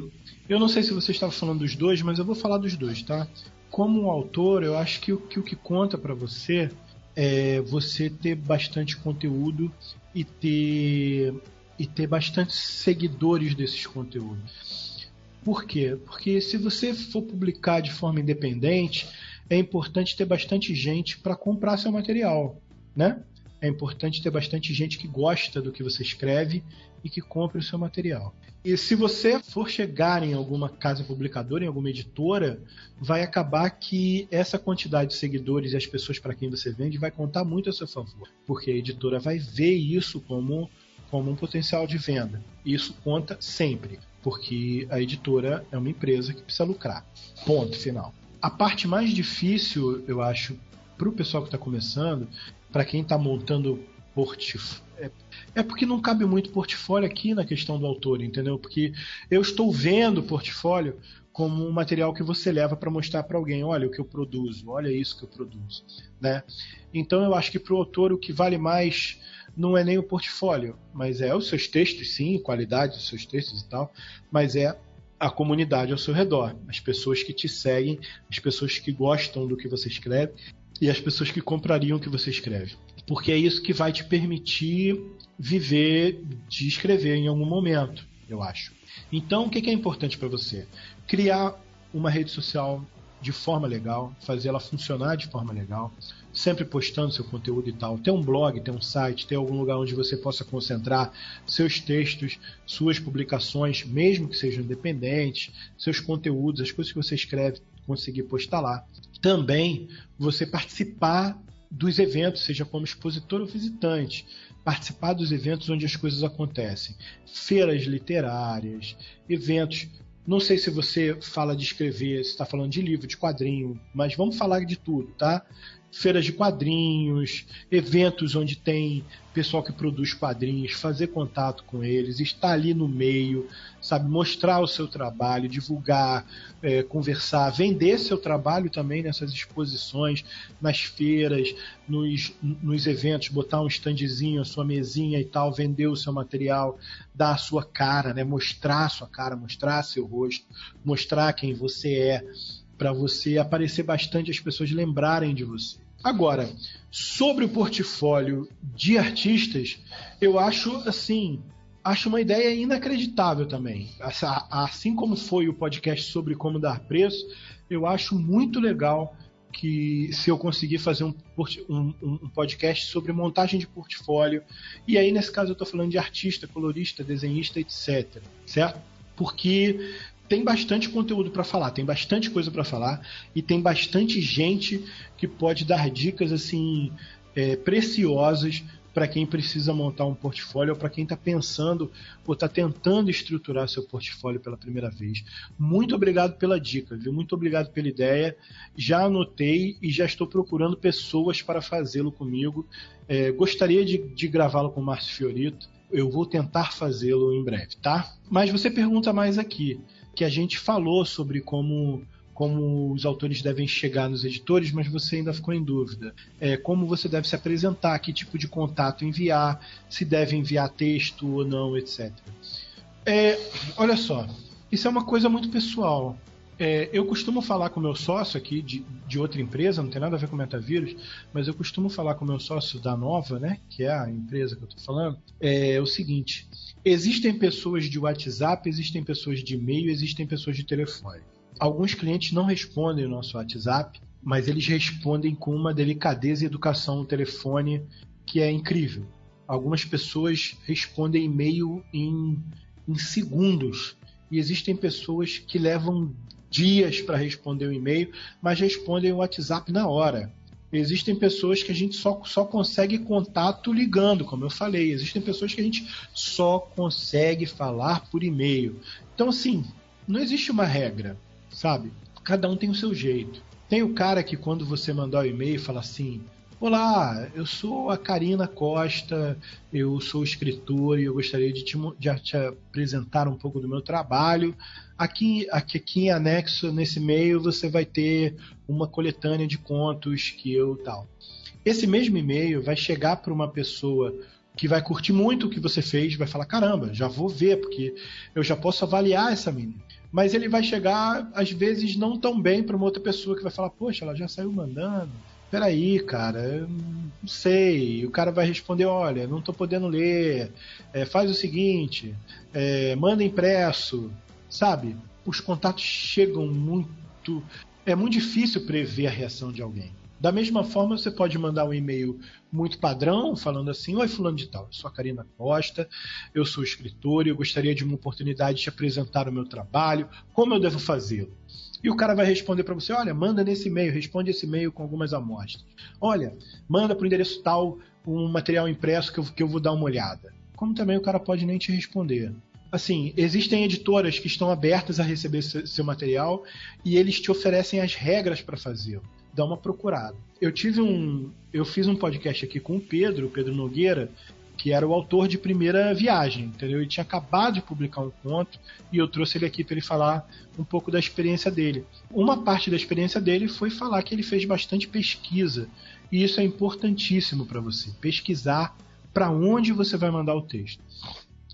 Eu não sei se você estava falando dos dois, mas eu vou falar dos dois, tá? Como autor, eu acho que o que, o que conta para você é você ter bastante conteúdo e ter, e ter bastante seguidores desses conteúdos. Por quê? Porque se você for publicar de forma independente, é importante ter bastante gente para comprar seu material, né? É importante ter bastante gente que gosta do que você escreve e que compre o seu material. E se você for chegar em alguma casa publicadora, em alguma editora, vai acabar que essa quantidade de seguidores e as pessoas para quem você vende vai contar muito a seu favor, porque a editora vai ver isso como como um potencial de venda. E isso conta sempre, porque a editora é uma empresa que precisa lucrar. Ponto final. A parte mais difícil, eu acho, para o pessoal que está começando, para quem está montando portfólio. É, é, porque não cabe muito portfólio aqui na questão do autor, entendeu? Porque eu estou vendo portfólio como um material que você leva para mostrar para alguém, olha o que eu produzo, olha isso que eu produzo, né? Então eu acho que para o autor o que vale mais não é nem o portfólio, mas é os seus textos, sim, qualidade dos seus textos e tal, mas é a comunidade ao seu redor, as pessoas que te seguem, as pessoas que gostam do que você escreve e as pessoas que comprariam o que você escreve. Porque é isso que vai te permitir viver de escrever em algum momento, eu acho. Então, o que é importante para você? Criar uma rede social de forma legal, fazer ela funcionar de forma legal, sempre postando seu conteúdo e tal. Ter um blog, ter um site, ter algum lugar onde você possa concentrar seus textos, suas publicações, mesmo que sejam independentes, seus conteúdos, as coisas que você escreve, conseguir postar lá. Também você participar dos eventos, seja como expositor ou visitante, participar dos eventos onde as coisas acontecem, feiras literárias, eventos. Não sei se você fala de escrever, se está falando de livro, de quadrinho, mas vamos falar de tudo, tá? Feiras de quadrinhos, eventos onde tem pessoal que produz quadrinhos, fazer contato com eles, estar ali no meio, sabe, mostrar o seu trabalho, divulgar, é, conversar, vender seu trabalho também nessas exposições, nas feiras, nos, nos eventos, botar um standzinho, a sua mesinha e tal, vender o seu material, dar a sua cara, né, mostrar a sua cara, mostrar seu rosto, mostrar quem você é para você aparecer bastante, as pessoas lembrarem de você. Agora, sobre o portfólio de artistas, eu acho assim, acho uma ideia inacreditável também. Assim como foi o podcast sobre como dar preço, eu acho muito legal que se eu conseguir fazer um, um, um, podcast sobre montagem de portfólio, e aí nesse caso eu estou falando de artista, colorista, desenhista, etc. Certo? Porque tem bastante conteúdo para falar, tem bastante coisa para falar e tem bastante gente que pode dar dicas assim é, preciosas para quem precisa montar um portfólio ou para quem está pensando ou está tentando estruturar seu portfólio pela primeira vez. Muito obrigado pela dica, viu? Muito obrigado pela ideia. Já anotei e já estou procurando pessoas para fazê-lo comigo. É, gostaria de, de gravá-lo com o Márcio Fiorito. Eu vou tentar fazê-lo em breve, tá? Mas você pergunta mais aqui que a gente falou sobre como como os autores devem chegar nos editores, mas você ainda ficou em dúvida. É, como você deve se apresentar, que tipo de contato enviar, se deve enviar texto ou não, etc. É, olha só, isso é uma coisa muito pessoal. É, eu costumo falar com meu sócio aqui de, de outra empresa, não tem nada a ver com metavírus, mas eu costumo falar com meu sócio da Nova, né, que é a empresa que eu estou falando, é o seguinte: Existem pessoas de WhatsApp, existem pessoas de e-mail, existem pessoas de telefone. Alguns clientes não respondem o nosso WhatsApp, mas eles respondem com uma delicadeza e educação no telefone que é incrível. Algumas pessoas respondem e-mail em, em segundos e existem pessoas que levam dias para responder o e-mail, mas respondem o WhatsApp na hora. Existem pessoas que a gente só, só consegue contato ligando, como eu falei. Existem pessoas que a gente só consegue falar por e-mail. Então, assim, não existe uma regra, sabe? Cada um tem o seu jeito. Tem o cara que quando você mandar o e-mail fala assim: Olá, eu sou a Karina Costa, eu sou escritor e eu gostaria de te, de te apresentar um pouco do meu trabalho. Aqui, aqui, aqui em anexo, nesse e-mail, você vai ter uma coletânea de contos que eu tal. Esse mesmo e-mail vai chegar para uma pessoa que vai curtir muito o que você fez, vai falar: caramba, já vou ver, porque eu já posso avaliar essa menina. Mas ele vai chegar, às vezes, não tão bem para uma outra pessoa que vai falar: poxa, ela já saiu mandando. Peraí, cara, não sei. E o cara vai responder: olha, não estou podendo ler. É, faz o seguinte: é, manda impresso. Sabe? Os contatos chegam muito. É muito difícil prever a reação de alguém. Da mesma forma, você pode mandar um e-mail muito padrão, falando assim: Oi, Fulano de Tal, eu sou a Karina Costa, eu sou escritor e eu gostaria de uma oportunidade de apresentar o meu trabalho, como eu devo fazê-lo? E o cara vai responder para você: Olha, manda nesse e-mail, responde esse e-mail com algumas amostras. Olha, manda para o endereço tal um material impresso que eu, que eu vou dar uma olhada. Como também o cara pode nem te responder assim, existem editoras que estão abertas a receber seu material e eles te oferecem as regras para fazê-lo dá uma procurada. Eu tive um. Eu fiz um podcast aqui com o Pedro, o Pedro Nogueira, que era o autor de Primeira Viagem, entendeu? Ele tinha acabado de publicar um conto e eu trouxe ele aqui para ele falar um pouco da experiência dele. Uma parte da experiência dele foi falar que ele fez bastante pesquisa e isso é importantíssimo para você, pesquisar para onde você vai mandar o texto.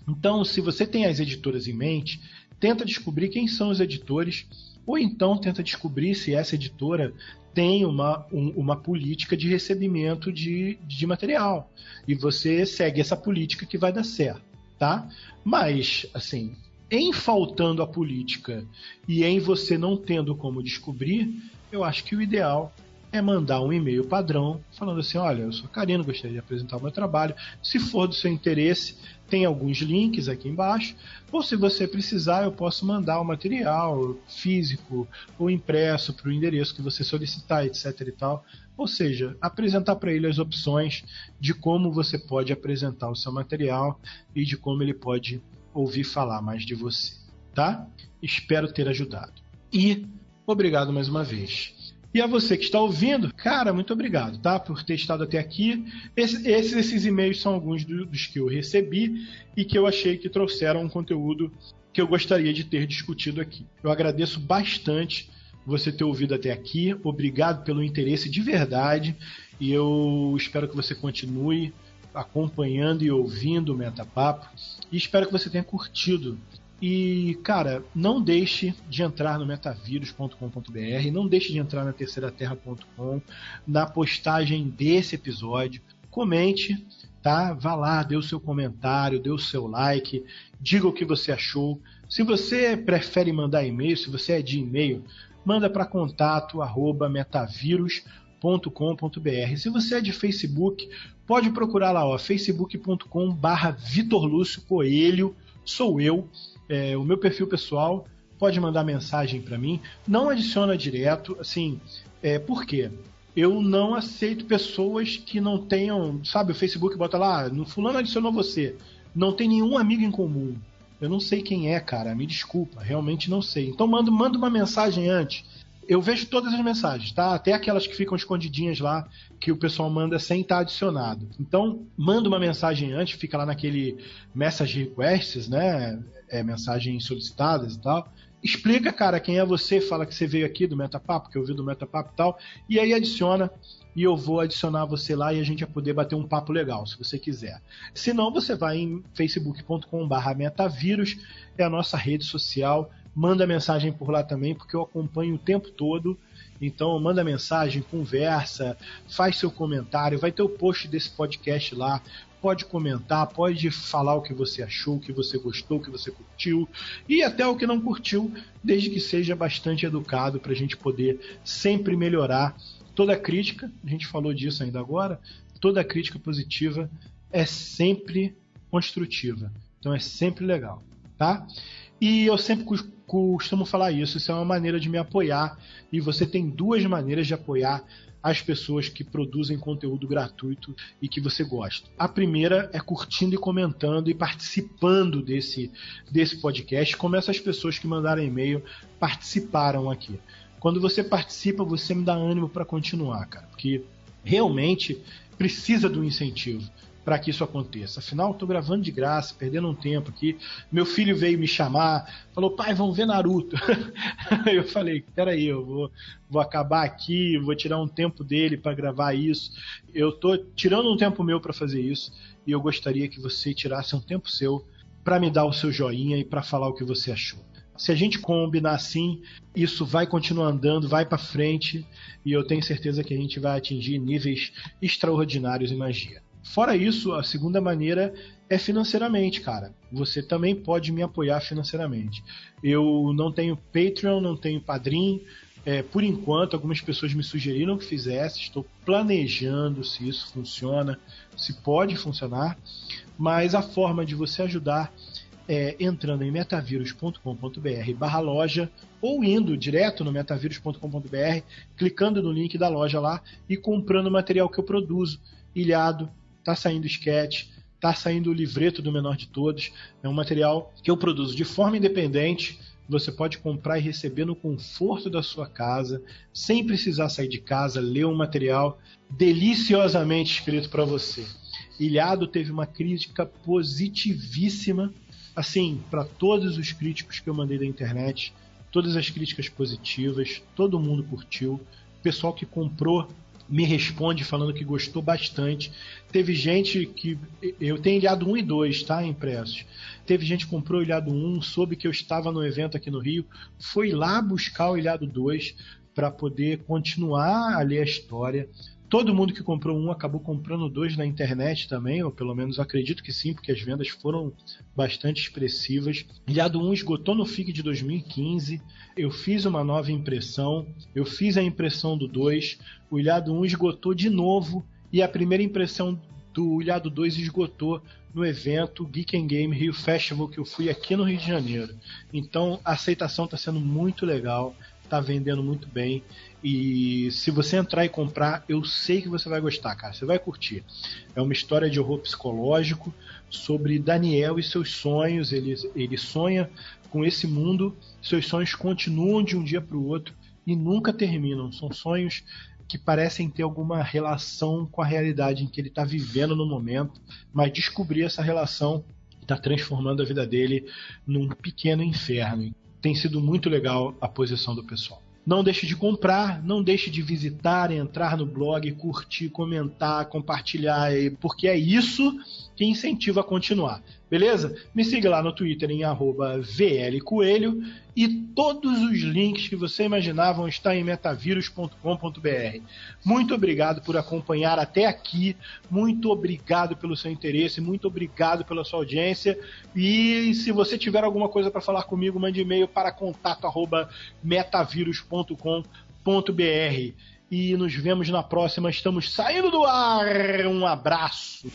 Então, se você tem as editoras em mente, tenta descobrir quem são os editores ou então tenta descobrir se essa editora tem uma, um, uma política de recebimento de, de material. E você segue essa política que vai dar certo, tá? Mas, assim, em faltando a política e em você não tendo como descobrir, eu acho que o ideal é mandar um e-mail padrão falando assim: olha, eu sou Karino, gostaria de apresentar o meu trabalho. Se for do seu interesse, tem alguns links aqui embaixo. Ou se você precisar, eu posso mandar o material físico ou impresso para o endereço que você solicitar, etc. e tal. Ou seja, apresentar para ele as opções de como você pode apresentar o seu material e de como ele pode ouvir falar mais de você. Tá? Espero ter ajudado. E obrigado mais uma vez. E a você que está ouvindo, cara, muito obrigado, tá? Por ter estado até aqui. Esse, esses, esses e-mails são alguns dos que eu recebi e que eu achei que trouxeram um conteúdo que eu gostaria de ter discutido aqui. Eu agradeço bastante você ter ouvido até aqui. Obrigado pelo interesse de verdade e eu espero que você continue acompanhando e ouvindo o Metapapo e espero que você tenha curtido e, cara, não deixe de entrar no metavírus.com.br, não deixe de entrar na terceiraterra.com, na postagem desse episódio. Comente, tá? Vá lá, dê o seu comentário, dê o seu like, diga o que você achou. Se você prefere mandar e-mail, se você é de e-mail, manda para contato arroba metavírus.com.br. Se você é de Facebook, pode procurar lá, ó, facebook.com barra Vitor Lúcio Coelho, sou eu é, o meu perfil pessoal, pode mandar mensagem para mim. Não adiciona direto, assim, é, por quê? Eu não aceito pessoas que não tenham, sabe, o Facebook bota lá, no fulano adicionou você, não tem nenhum amigo em comum. Eu não sei quem é, cara, me desculpa, realmente não sei. Então manda, manda uma mensagem antes. Eu vejo todas as mensagens, tá? Até aquelas que ficam escondidinhas lá, que o pessoal manda sem estar adicionado. Então, manda uma mensagem antes, fica lá naquele message requests, né? É, mensagens solicitadas e tal. Explica, cara, quem é você, fala que você veio aqui do Metapapo, que eu vi do Metapapo e tal, e aí adiciona e eu vou adicionar você lá e a gente vai poder bater um papo legal, se você quiser. Se não, você vai em facebook.com/metavírus, é a nossa rede social manda mensagem por lá também, porque eu acompanho o tempo todo. Então, manda mensagem, conversa, faz seu comentário, vai ter o post desse podcast lá. Pode comentar, pode falar o que você achou, o que você gostou, o que você curtiu e até o que não curtiu, desde que seja bastante educado para a gente poder sempre melhorar. Toda crítica, a gente falou disso ainda agora, toda crítica positiva é sempre construtiva. Então é sempre legal, tá? E eu sempre costumo falar isso, isso é uma maneira de me apoiar. E você tem duas maneiras de apoiar as pessoas que produzem conteúdo gratuito e que você gosta. A primeira é curtindo e comentando e participando desse, desse podcast, como essas pessoas que mandaram e-mail participaram aqui. Quando você participa, você me dá ânimo para continuar, cara, porque realmente precisa do incentivo. Para que isso aconteça. Afinal, estou gravando de graça, perdendo um tempo aqui. Meu filho veio me chamar, falou: pai, vamos ver Naruto. [laughs] eu falei: peraí, eu vou, vou acabar aqui, vou tirar um tempo dele para gravar isso. Eu estou tirando um tempo meu para fazer isso e eu gostaria que você tirasse um tempo seu para me dar o seu joinha e para falar o que você achou. Se a gente combinar assim, isso vai continuar andando, vai para frente e eu tenho certeza que a gente vai atingir níveis extraordinários em magia. Fora isso, a segunda maneira é financeiramente, cara. Você também pode me apoiar financeiramente. Eu não tenho Patreon, não tenho Padrim. É, por enquanto, algumas pessoas me sugeriram que fizesse. Estou planejando se isso funciona, se pode funcionar. Mas a forma de você ajudar é entrando em metavírus.com.br barra loja ou indo direto no metavírus.com.br, clicando no link da loja lá e comprando o material que eu produzo, ilhado, tá saindo sketch, tá saindo o livreto do menor de todos. É um material que eu produzo de forma independente. Você pode comprar e receber no conforto da sua casa, sem precisar sair de casa, ler um material deliciosamente escrito para você. Ilhado teve uma crítica positivíssima, assim, para todos os críticos que eu mandei da internet, todas as críticas positivas, todo mundo curtiu. O pessoal que comprou me responde falando que gostou bastante. Teve gente que. Eu tenho ilhado 1 e 2, tá? Impressos. Teve gente que comprou o ilhado 1, soube que eu estava no evento aqui no Rio, foi lá buscar o ilhado 2 para poder continuar a ler a história. Todo mundo que comprou um acabou comprando dois na internet também, ou pelo menos acredito que sim, porque as vendas foram bastante expressivas. Ilhado 1 esgotou no FIC de 2015. Eu fiz uma nova impressão, eu fiz a impressão do 2. O Ilhado 1 esgotou de novo e a primeira impressão do Ilhado 2 esgotou no evento Geek and Game Rio Festival que eu fui aqui no Rio de Janeiro. Então a aceitação está sendo muito legal, está vendendo muito bem. E se você entrar e comprar, eu sei que você vai gostar, cara. Você vai curtir. É uma história de horror psicológico sobre Daniel e seus sonhos. Ele, ele sonha com esse mundo, seus sonhos continuam de um dia para o outro e nunca terminam. São sonhos que parecem ter alguma relação com a realidade em que ele está vivendo no momento, mas descobrir essa relação está transformando a vida dele num pequeno inferno. Tem sido muito legal a posição do pessoal. Não deixe de comprar, não deixe de visitar, entrar no blog, curtir, comentar, compartilhar, porque é isso que incentiva a continuar. Beleza? Me siga lá no Twitter em VLCoelho e todos os links que você imaginar vão estar em metavírus.com.br. Muito obrigado por acompanhar até aqui, muito obrigado pelo seu interesse, muito obrigado pela sua audiência. E se você tiver alguma coisa para falar comigo, mande e-mail para contato@metavírus.com.br. E nos vemos na próxima. Estamos saindo do ar. Um abraço.